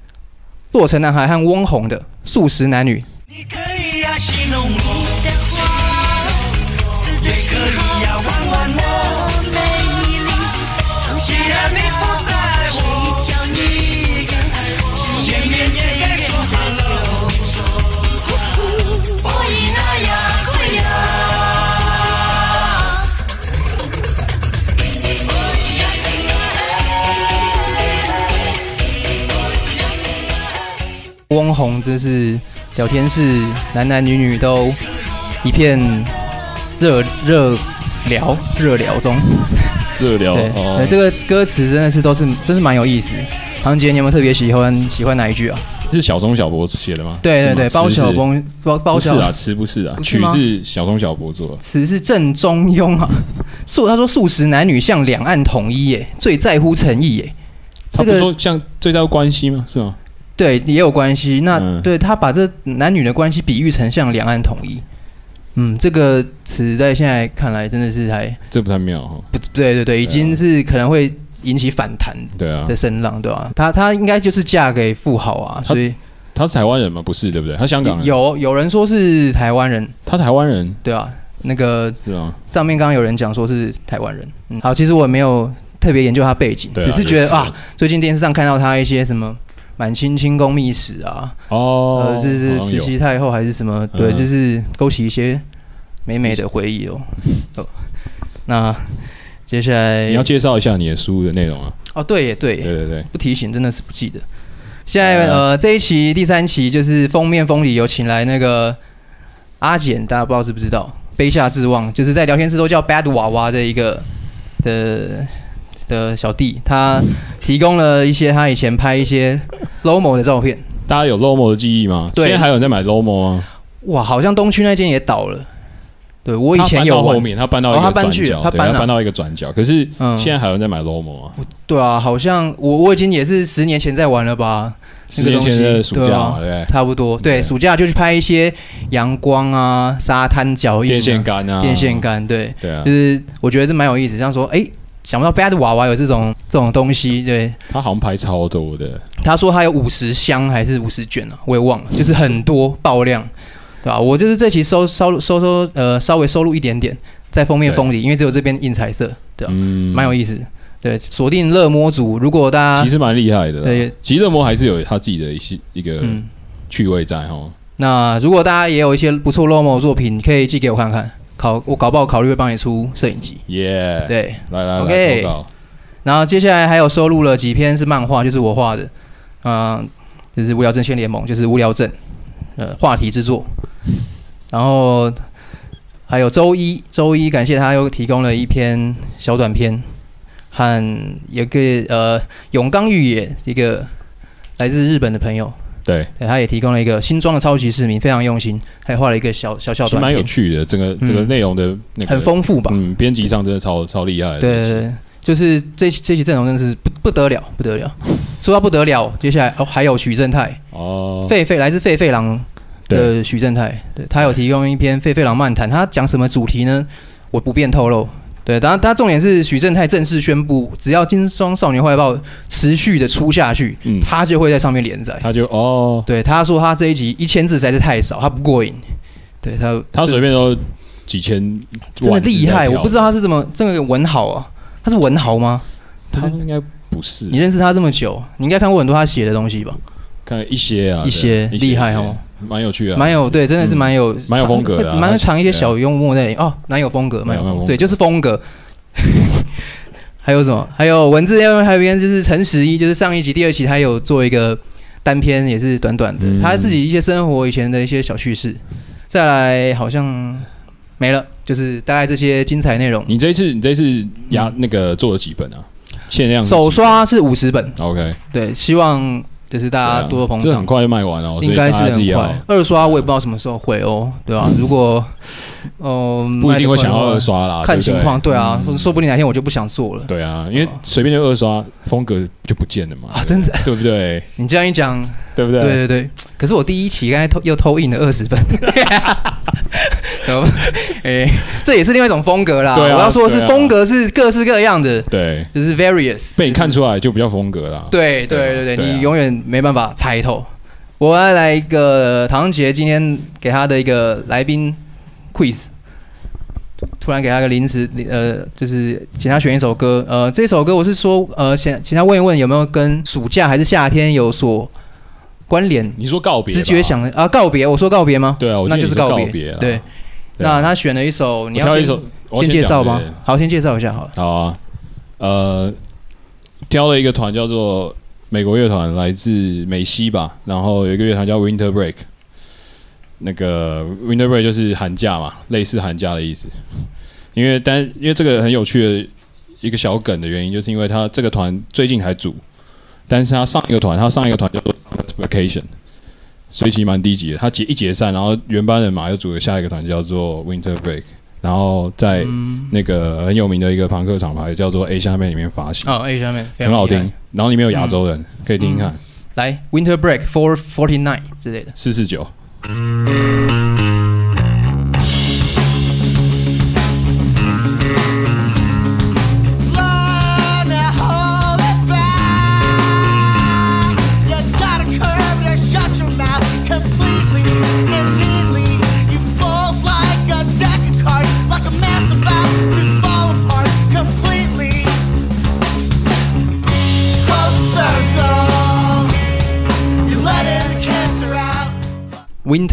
S1: 洛城男孩和翁虹的《素食男女》。
S4: 你可以
S1: 翁虹真是聊天室男男女女都一片热热聊热聊中。
S2: 热聊
S1: 对，
S2: 哦
S1: 对，这个歌词真的是都是真是蛮有意思。唐杰，你有没有特别喜欢喜欢哪一句啊？
S2: 是小钟小博写的吗？
S1: 对对对，包小崩包包小
S2: 不是啊，词不是啊，曲
S1: 是吗
S2: 是小钟小博做的。
S1: 词是正中庸啊。素他说素食男女向两岸统一耶，最在乎诚意耶。
S2: 他不是
S1: 这个
S2: 说像最在乎关系吗？是吗？
S1: 对也有关系。那、
S2: 嗯
S1: 对他把这男女的关系比喻成像两岸统一。嗯，这个词在现在看来真的是还
S2: 这不太妙哈。
S1: 不对对对，已经是可能会引起反弹
S2: 对啊
S1: 的，声浪，对吧、她她应该就是嫁给富豪啊，所以
S2: 他是台湾人吗？不是，对不对？他香港人。，
S1: 有有人说是台湾人，
S2: 他台湾人
S1: 对啊，那个
S2: 对啊？
S1: 上面刚刚有人讲说是台湾人。嗯，好，其实我也没有特别研究他背景，
S2: 啊
S1: 只是觉得啊，最近电视上看到他一些什么满清清宫秘史啊，
S2: 哦
S1: 呃，，是是慈禧太后还是什么？对，
S2: 嗯
S1: 就是勾起一些美美的回忆哦。哦，那接下来
S2: 你要介绍一下你的书的内容啊？
S1: 哦，对耶对耶，
S2: 对对对，
S1: 不提醒真的是不记得。现在呃这一期第三期就是封面封里有请来那个阿简，大家不知道知不知道？卑下自望，就是在聊天室都叫 Bad 娃娃的一个的的小弟，他提供了一些他以前拍一些 Lomo 的照片。
S2: 大家有 Lomo 的记忆吗？
S1: 对
S2: 现在还有人在买 Lomo 吗？
S1: 哇，好像东区那间也倒了。对我以前有
S2: 后面，他搬到一个
S1: 哦他搬
S2: 转角，
S1: 去他搬了
S2: 对他搬到一个转角。可是
S1: 嗯
S2: 现在还有人在买 Lomo 啊？
S1: 对啊，好像我我已经也是十年前在玩了吧？
S2: 十年前的暑假，对？
S1: 差不多。对，暑假就去拍一些阳光啊、沙滩脚印、
S2: 电线、杆啊，
S1: 电线，杆，对，
S2: 对啊
S1: 就，是我觉得这蛮有意思。像说，哎，想不到 Bad 娃娃有这种这种东西。对，
S2: 他好像拍超多的，
S1: 他说他有五十箱还是五十卷啊，我也忘了，就是很多爆量，对吧？我就是这期收收收收呃稍微收录一点点在封面封底，因为只有这边印彩色，对吧？
S2: 嗯，
S1: 蛮有意思。对，锁定热模组，如果大家
S2: 其实蛮厉害的。
S1: 对
S2: 其实热模还是有他自己的一些一个
S1: 嗯。
S2: 趣味在哈。
S1: 那如果大家也有一些不错 Lomo 作品，可以寄给我看看，考我搞不好考虑会帮你出摄影集。
S2: 耶，，
S1: 对，
S2: 来来
S1: OK
S2: 来，投稿。
S1: 然后接下来还有收录了几篇是漫画，就是我画的，嗯、就是无聊阵线联盟，就是无聊阵，呃，话题之作。然后还有周一，周一感谢他又提供了一篇小短片，和一个呃永刚玉也一个来自日本的朋友，
S2: 对，
S1: 对，他也提供了一个新装的超级市民，非常用心，还画了一个小小小
S2: 其实蛮有，趣的，整个整个内容的那个
S1: 很丰富吧？
S2: 嗯，编辑上真的超超厉害的。
S1: 对对对，就是这这期阵容真的是不不得了，不得了。说到不得了，接下来哦还有许正泰，
S2: 哦，
S1: 狒狒来自狒狒狼，的许正泰，对他有提供一篇狒狒狼漫谈，他讲什么主题呢？我不便透露。对，当然，他重点是许正泰正式宣布，只要《金双少年坏报》持续的出下去，
S2: 嗯
S1: 他就会在上面连载。
S2: 他就哦，
S1: 对，他说他这一集一千字实在是太少，他不过瘾。对他，
S2: 他随便都几千
S1: 真的厉害，我不知道他是怎么这个文豪啊，他是文豪吗？
S2: 他应该不是
S1: 你认识他这么久，你应该看过很多他写的东西吧？
S2: 看一些啊，
S1: 一些
S2: 对
S1: 厉害哦，
S2: 蛮有趣的啊，
S1: 蛮有对，真的是蛮有
S2: 蛮有风格的啊
S1: 蛮藏一些小幽默在里哦，蛮有风格，蛮有
S2: 风格。
S1: 对，就是风格。还有什么？还有文字要还有一篇就是陈十一，就是上一集第二期他有做一个单篇，也是短短的，
S2: 嗯。
S1: 他自己一些生活以前的一些小趣事。再来好像没了，就是大概这些精彩内容。
S2: 你这一次你这一次压那个做了几本啊？限量
S1: 首刷是五十本
S2: ，OK，
S1: 对，希望就是大家多多捧场
S2: 这很。快就卖完了，
S1: 应该是很快。二刷我也不知道什么时候会哦，对吧、如果嗯、
S2: 不一定会想要二刷啦，
S1: 看情况。对啊，
S2: 嗯
S1: 说不定哪天我就不想做了
S2: 对啊，因为随便就二刷，风格就不见了嘛，
S1: 啊！真的，
S2: 对不对？
S1: 你这样一讲，
S2: 对不对？
S1: 对对对。可是我第一期刚才偷又偷印了二十本，怎么办？哎、这也是另外一种风格啦。
S2: 对啊
S1: 我要说的是风格是各式各样的，
S2: 对，
S1: 就是 various。
S2: 被你看出来就比较风格啦。
S1: 对
S2: 对啊
S1: 对对你永远没办法猜透。我要来一个唐杰今天给他的一个来宾 quiz，突然给他个临时呃，就是请他选一首歌。呃，这首歌我是说呃，想请他问一问有没有跟暑假还是夏天有所关联？
S2: 你说告别，
S1: 直觉想的啊，告别，我说告别吗？
S2: 对啊，
S1: 那就是
S2: 告
S1: 别。
S2: 啦
S1: 对，那他选了一首，你要
S2: 挑一首，
S1: 先介绍吗？好，先介绍一下好了。
S2: 好啊，呃，挑了一个团叫做美国乐团，来自美西吧，然后有一个乐团叫 Winter Break。那个 Winter Break 就是寒假嘛，类似寒假的意思。因为但因为这个很有趣的一个小梗的原因，就是因为他这个团最近才组，但是他上一个团，他上一个团叫做 Vacation，所以其实蛮低级的。他解一解散，然后原班人马又组了下一个团叫做 Winter Break，然后在那个很有名的一个朋克厂牌叫做 A 下面里面发行，
S1: 哦，A 下面
S2: 很好听。然后里面有亚洲人，可以听听看。
S1: 来，Winter Break Four Forty Nine 之类的。
S2: 四四九，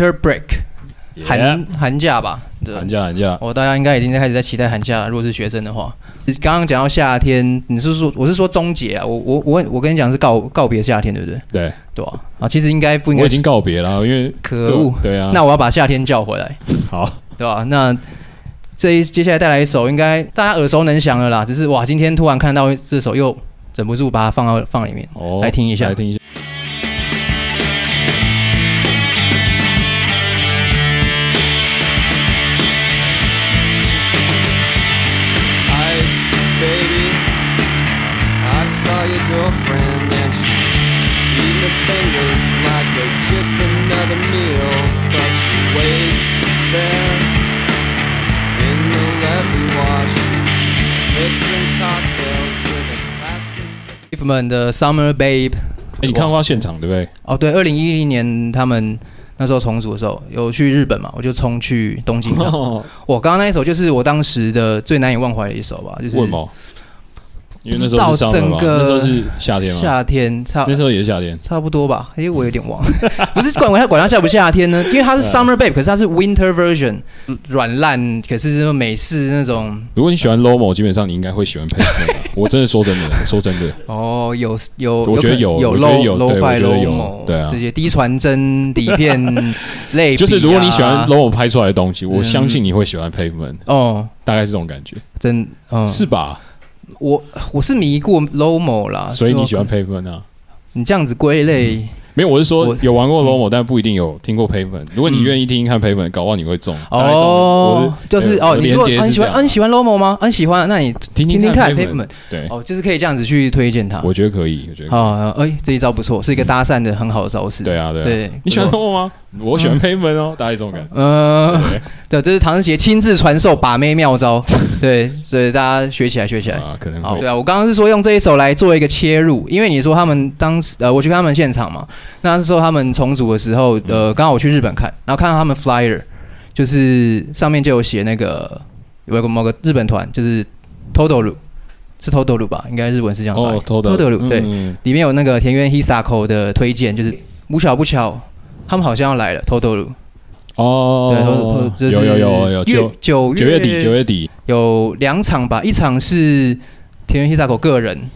S1: Winter Break，寒寒假吧，对
S2: 寒假寒假，
S1: 哦，大家应该已经开始在期待寒假了。如果是学生的话，刚刚讲到夏天，你是说我是说终结啊？我我我我跟你讲是告告别夏天，对不对？
S2: 对，
S1: 对啊，啊，其实应该不应该
S2: 我已经告别了，因为
S1: 可恶
S2: 对对啊，
S1: 那我要把夏天叫回来，
S2: 好，
S1: 对吧？那这一接下来带来一首，应该大家耳熟能详的啦。只是哇，今天突然看到这首，又忍不住把它放到放里面，
S2: 哦，
S1: 来听一下
S2: 来听一下。
S7: Just another meal. But she waits there in the levee while she's mixing cocktails with a plastic.
S1: If 们的 Summer Babe，
S2: 哎，你看过他现场对不对？
S1: 哦，对，二零一零年他们那时候重组的时候，有去日本嘛，我就冲去东京我刚刚那一首就是我当时的最难以忘怀的一首吧，就是？
S2: 因为那时候是
S1: 不知道
S2: summer 嘛
S1: 整个
S2: 那时候是夏天嘛，
S1: 夏天差
S2: 那时候也是夏天。
S1: 差不多吧，因为我有点忘，不是管管它管它夏不夏天呢，因为它是 Summer Babe，可是它是 Winter version，软烂，可是这种美式那种。
S2: 如果你喜欢 Lomo，基本上你应该会喜欢。我真的说真的，说真的，
S1: 哦，有有，
S2: 我觉得有
S1: 有
S2: 我觉得
S1: low
S2: 有
S1: low
S2: 对啊。
S1: 这些低传真底片类啊，
S2: 就是如果你喜欢 Lomo 拍出来的东西，我
S1: 嗯
S2: 相信你会喜欢 Pavement，
S1: 哦，
S2: 大概是这种感觉，
S1: 真嗯，
S2: 是吧？
S1: 我我是迷过 Lomo 啦，
S2: 所以你喜欢 Pavement 啊？
S1: 你这样子归类，
S2: 没有，我是说有玩过 Lomo，但不一定有听过 Pavement。如果你愿意听听看 Pavement，搞不好你会中。
S1: 哦，就是哦，你说你喜欢啊你喜欢 Lomo 吗？啊喜欢，那你
S2: 听
S1: 听听看 Pavement，Pavement，
S2: 对，
S1: 哦，就是可以这样子去推荐它。
S2: 我觉得可以，我觉得可以。
S1: 啊，哎，这一招不错，是一个搭讪的很好的招式。
S2: 对啊，对啊。
S1: 对，
S2: 你喜欢 Lomo 吗？我喜欢 Pavement 哦，大概这种感觉。
S1: 呃，
S2: 对。
S1: 对，这是唐人杰亲自传授把妹妙招，对，所以大家学起来，学起来。
S2: 啊，可能
S1: 好，对啊，我刚刚是说用这一首来做一个切入，因为你说他们当时呃，我去看他们现场嘛，那时候他们重组的时候，
S2: 嗯。
S1: 呃，刚好我去日本看，然后看到他们 flyer，就是上面就有写那个有一个某个日本团，就是 Todoru，是 Todoru 吧？应该日文是这样
S2: 哦，偷的
S1: Todoru 对，
S2: 嗯。
S1: 里面有那个田园 Hisako 的推荐，就是无巧不巧，他们好像要来了，Todoru，
S2: 哦，
S1: 对是
S2: 有有有有九
S1: 九
S2: 九月底九月底，
S1: 有两场吧，一场是田园 Hisako 个人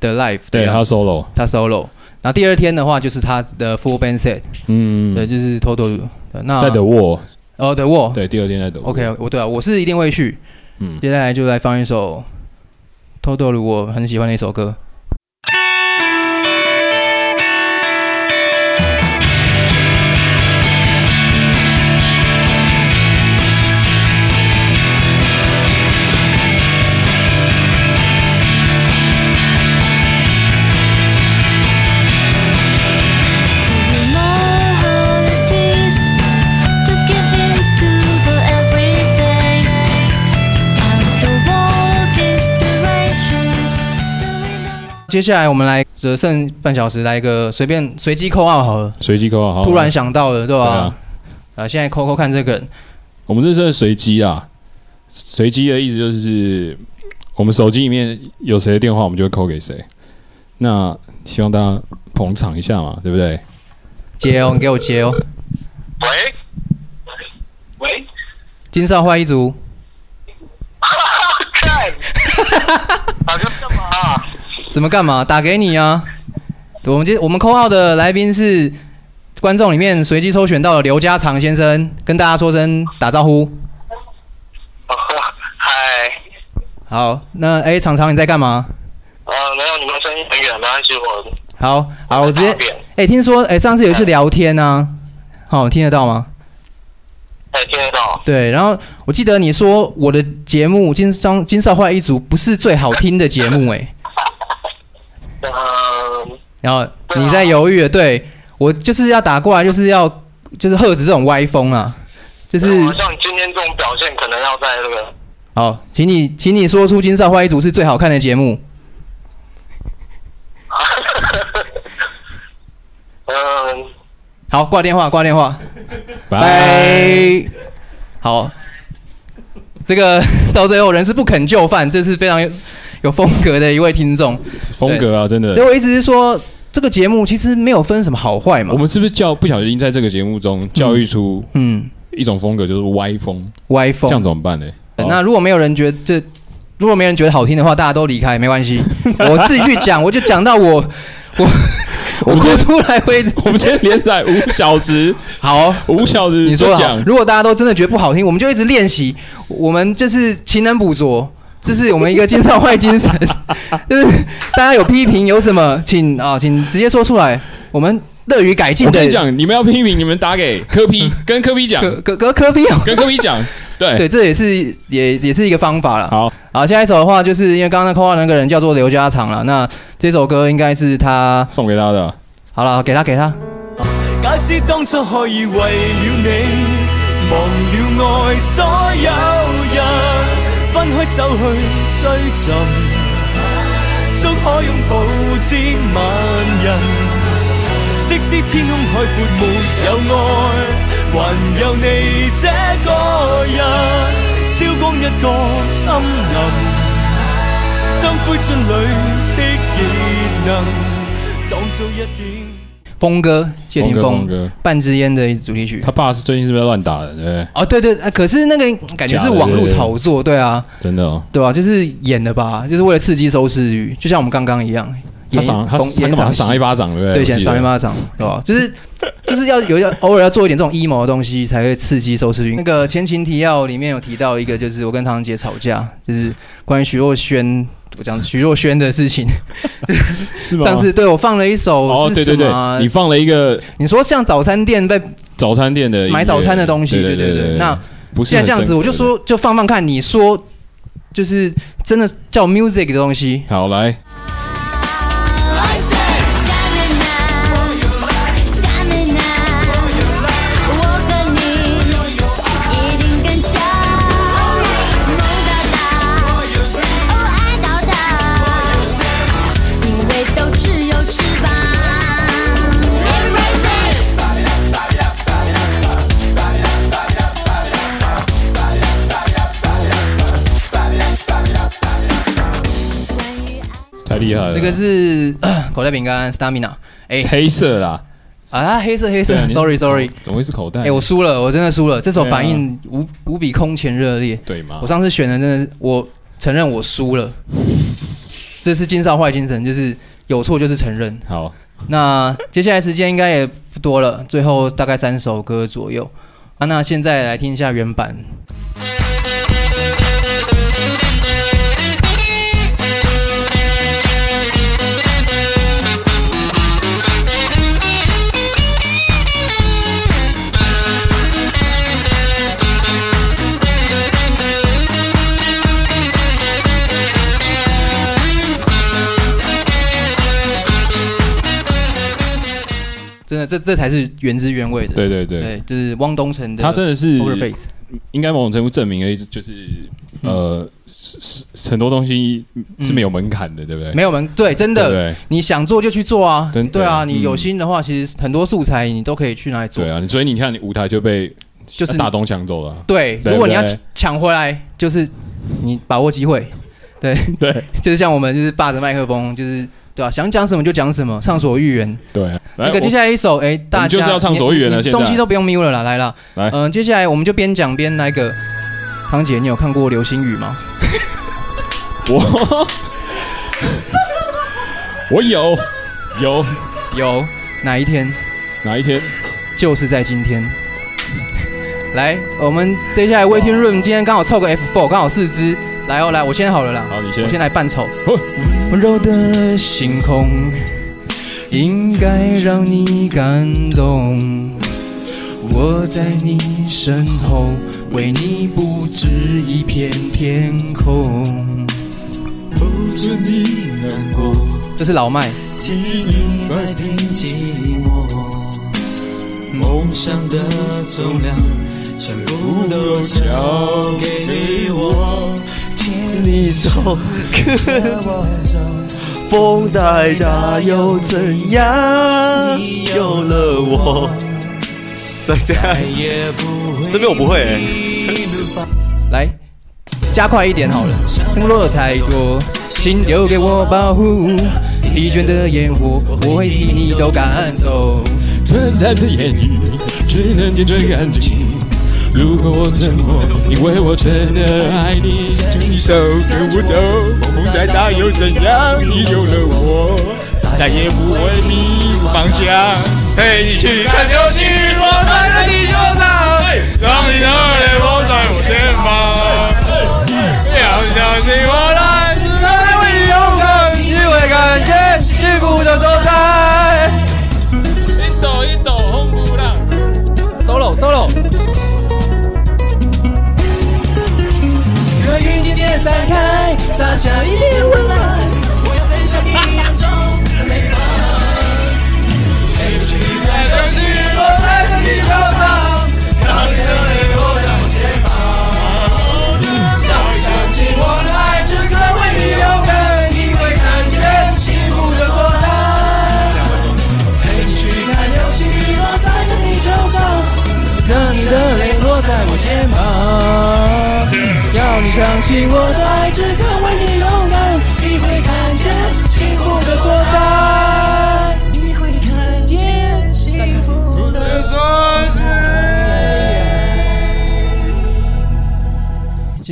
S1: 的 live，
S2: 对他
S1: 他
S2: solo，
S1: 他 solo，然后第二天的话就是他的 full band set，
S2: 嗯，
S1: 对，就是那
S2: 在德沃，
S1: 哦的沃
S2: 对，第二天在德沃。
S1: ，OK，我对啊，我是一定会去，
S2: 嗯，
S1: 接下来就来放一首 TOTOLO 我很喜欢的一首歌。接下来我们来只剩半小时，来一个随便随机扣二好了，
S2: 随机扣啊，好。
S1: 突然想到了，对吧？
S2: 对啊。
S1: 啊，现在扣扣看这个，
S2: 我们这真的随机啊，随机的意思就是我们手机里面有谁的电话，我们就会扣给谁。那希望大家捧场一下嘛，对不对？
S1: 接哦，你给我接哦。
S6: 喂，喂，
S1: 金少坏一族，
S6: 看，打个干嘛、啊？
S1: 什么干嘛？打给你啊！我们今我们扣号的来宾是观众里面随机抽选到的刘家常先生，跟大家说声打招呼。
S6: 哦嗨，
S1: 好，那哎，常常你在干嘛？
S6: 呃，没有，你们声音很远，没关系，我
S1: 好好，我直接哎，听说哎，上次有一次聊天呢、好，听得到吗？
S6: 哎听得到。
S1: 对，然后我记得你说我的节目《金少金少坏一族》不是最好听的节目哎，
S6: 嗯，
S1: 然后你在犹豫了，对我就是要打过来，就是要就是喝止这种歪风啊，就是
S6: 好像今天这种表现，可能要在那个
S1: 好，请你请你说出《金少花一族》是最好看的节目。
S6: 嗯，
S1: 好，挂电话，挂电话，
S2: 拜。
S1: 拜。好，这个 到最后人是不肯就范，这是非常有 有风格的一位听众。
S2: 风格啊，真的
S1: 所以我一直是说，这个节目其实没有分什么好坏嘛
S2: 我。们是不是教不小心在这个节目中教育出
S1: 嗯，
S2: 一种风格，就是歪风？
S1: 歪风。
S2: 这样怎么办呢？
S1: 呃那如果没有人觉得这，如果没人觉得好听的话，大家都离开没关系，我自己去讲，我就讲到我我 我哭出来为止。
S2: 我们今天连载五小时，
S1: 好，
S2: 五小时
S1: 你说如果大家都真的觉得不好听，我们就一直练习，我们就是勤能补拙。这是我们一个金少坏精神，就是大家有批评有什么，请啊，请直接说出来，我们乐于改进的。
S2: 我跟你讲，你们要批评，你们打给科批，跟科批讲，
S1: 跟科科科比哦，
S2: 跟科批讲，对
S1: 对，这也是也也是一个方法了。
S2: 好，
S1: 好，下一首的话，就是因为刚刚扣话那个人叫做刘家长了，那这首歌应该是他
S2: 送给他的。
S1: 好了，给他给他。
S4: 假使当初可以为了你忘了爱所有人，分开手去追寻，足可拥抱千万人。即使天空海阔没有爱，还有你这个人，烧光一个森林，将灰烬里的热能当做一点。
S1: 峰哥谢霆
S2: 锋
S1: 半支烟的主题曲。
S2: 他爸是最近是不是乱打人？对不对，
S1: 哦，对对，呃可是那个感觉是网络炒作，对啊，
S2: 真的哦。
S1: 对吧、就是演的吧，就是为了刺激收视率，就像我们刚刚一样，
S2: 他赏他干嘛赏一巴掌，对不对？
S1: 对，想
S2: 我记得
S1: 赏一巴掌，对吧？就是 就是要有要偶尔要做一点这种 emo 的东西，才会刺激收视率。那个前情提要里面有提到一个，就是我跟唐姐吵架，就是关于徐若瑄，我讲徐若瑄的事情。
S2: 是吗？
S1: 上次对我放了一首
S2: 哦，
S1: 是
S2: 对对对你放了一个
S1: 你说像早餐店被
S2: 早餐店的
S1: 买早餐的东西，
S2: 对
S1: 对对对。那
S2: 不是
S1: 现在这样子，我就说就放放看，你说就是真的叫 music 的东西，
S2: 好来，厉害了，
S1: 那个是 口袋饼干 stamina，哎
S2: 黑色啦
S1: 啊黑色黑色，sorry sorry，
S2: 怎么会是口袋？
S1: 哎我输了，我真的输了，这首反应无无比空前热烈。
S2: 对吗
S1: 我？上次选的真的是，我承认我输了，这是金少坏精神，就是有错就是承认。
S2: 好，
S1: 那接下来时间应该也不多了，最后大概三首歌左右。啊，那现在来听一下原版。这这才是原汁原味的。
S2: 对对对，
S1: 对，就是汪东城的。
S2: 他真的是
S1: Overface。
S2: 应该某种程度证明了，就是呃，是是很多东西是没有门槛的，对不对？
S1: 没有门，对，真的？你想做就去做啊
S2: 真的。
S1: 对啊，你有
S2: 嗯
S1: 心的话，其实很多素材你都可以去拿来做
S2: 对。啊，所以你看，你舞台就被
S1: 就是
S2: 大东抢走了。
S1: 对，
S2: 对
S1: 如果你要
S2: 对
S1: 抢回来，就是你把握机会。对，
S2: 对
S1: 就是像我们就是霸着麦克风，就是对吧、想讲什么就讲什么，畅所欲言。
S2: 对，
S1: 那个接下来一首，哎，大家
S2: 就是要畅所欲言了
S1: 你你
S2: 现
S1: 东西都不用瞄了啦，来啦。
S2: 来
S1: 嗯、接下来我们就边讲边来个。堂姐，你有看过流星雨吗？
S2: 我 我有有
S1: 有，哪一天？
S2: 哪一天？
S1: 就是在今天。来，我们接下来 waiting room 今天刚好凑个 F Four，刚好四支。来哦，来，我先好了啦。
S2: 好，你先
S1: 我先来扮丑。
S2: 哦
S1: 温柔的星空，应该让你感动。我在你身后，为你布置一片天空。
S4: 抱着你难过，
S1: 这是老麦，
S4: 替你摆平寂寞，梦想的重量全部都交给我，牵你手，跟我走。风再大又怎样？你有了我，再再也不会。这边我不会、
S1: 来加快一点好了。承诺太多，请留给我保护。
S2: 疲倦的烟火，我会替你都赶走。
S4: 淡淡的言语只能点缀感情。如果我沉默，因为我真的爱你，牵你手跟我走，风再大又怎样？你有了我，再也不会迷路方向。陪你去看流星雨落在地球上，让你的泪落在我肩膀。要相信我
S1: 洒下一片温暖。我要分享你眼中的美满。陪你去看流星雨落在这地球上，让你的泪落在我肩膀。要你相信我的爱，时刻为你勇敢，你会看见幸福的所在。陪你去看流星雨落在这地球上，让你的泪落在我肩膀。要你相信我的爱只，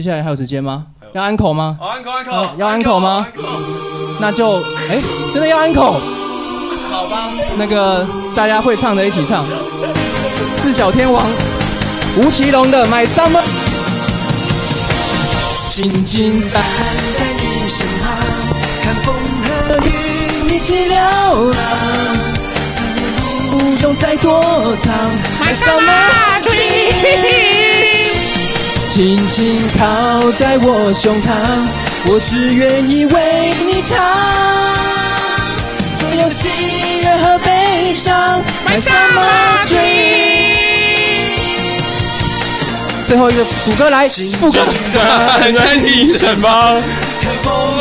S2: 接下来还有时间吗？要安口吗？
S8: 安口安口
S2: 哦要安口吗？那就哎、真的要安口？好吧，那个大家会唱的一起唱，是小天王吴奇隆的《My Summer》。
S1: 静静站在你身旁，看风和雨一起流浪，思念不用再躲藏。My summer dream，
S2: 轻轻靠在我胸膛，我只愿意为你唱。
S1: 所有喜悦和悲伤，My summer dream。
S2: 最后一个主歌来，副歌。
S4: 站在你身旁，
S1: 看风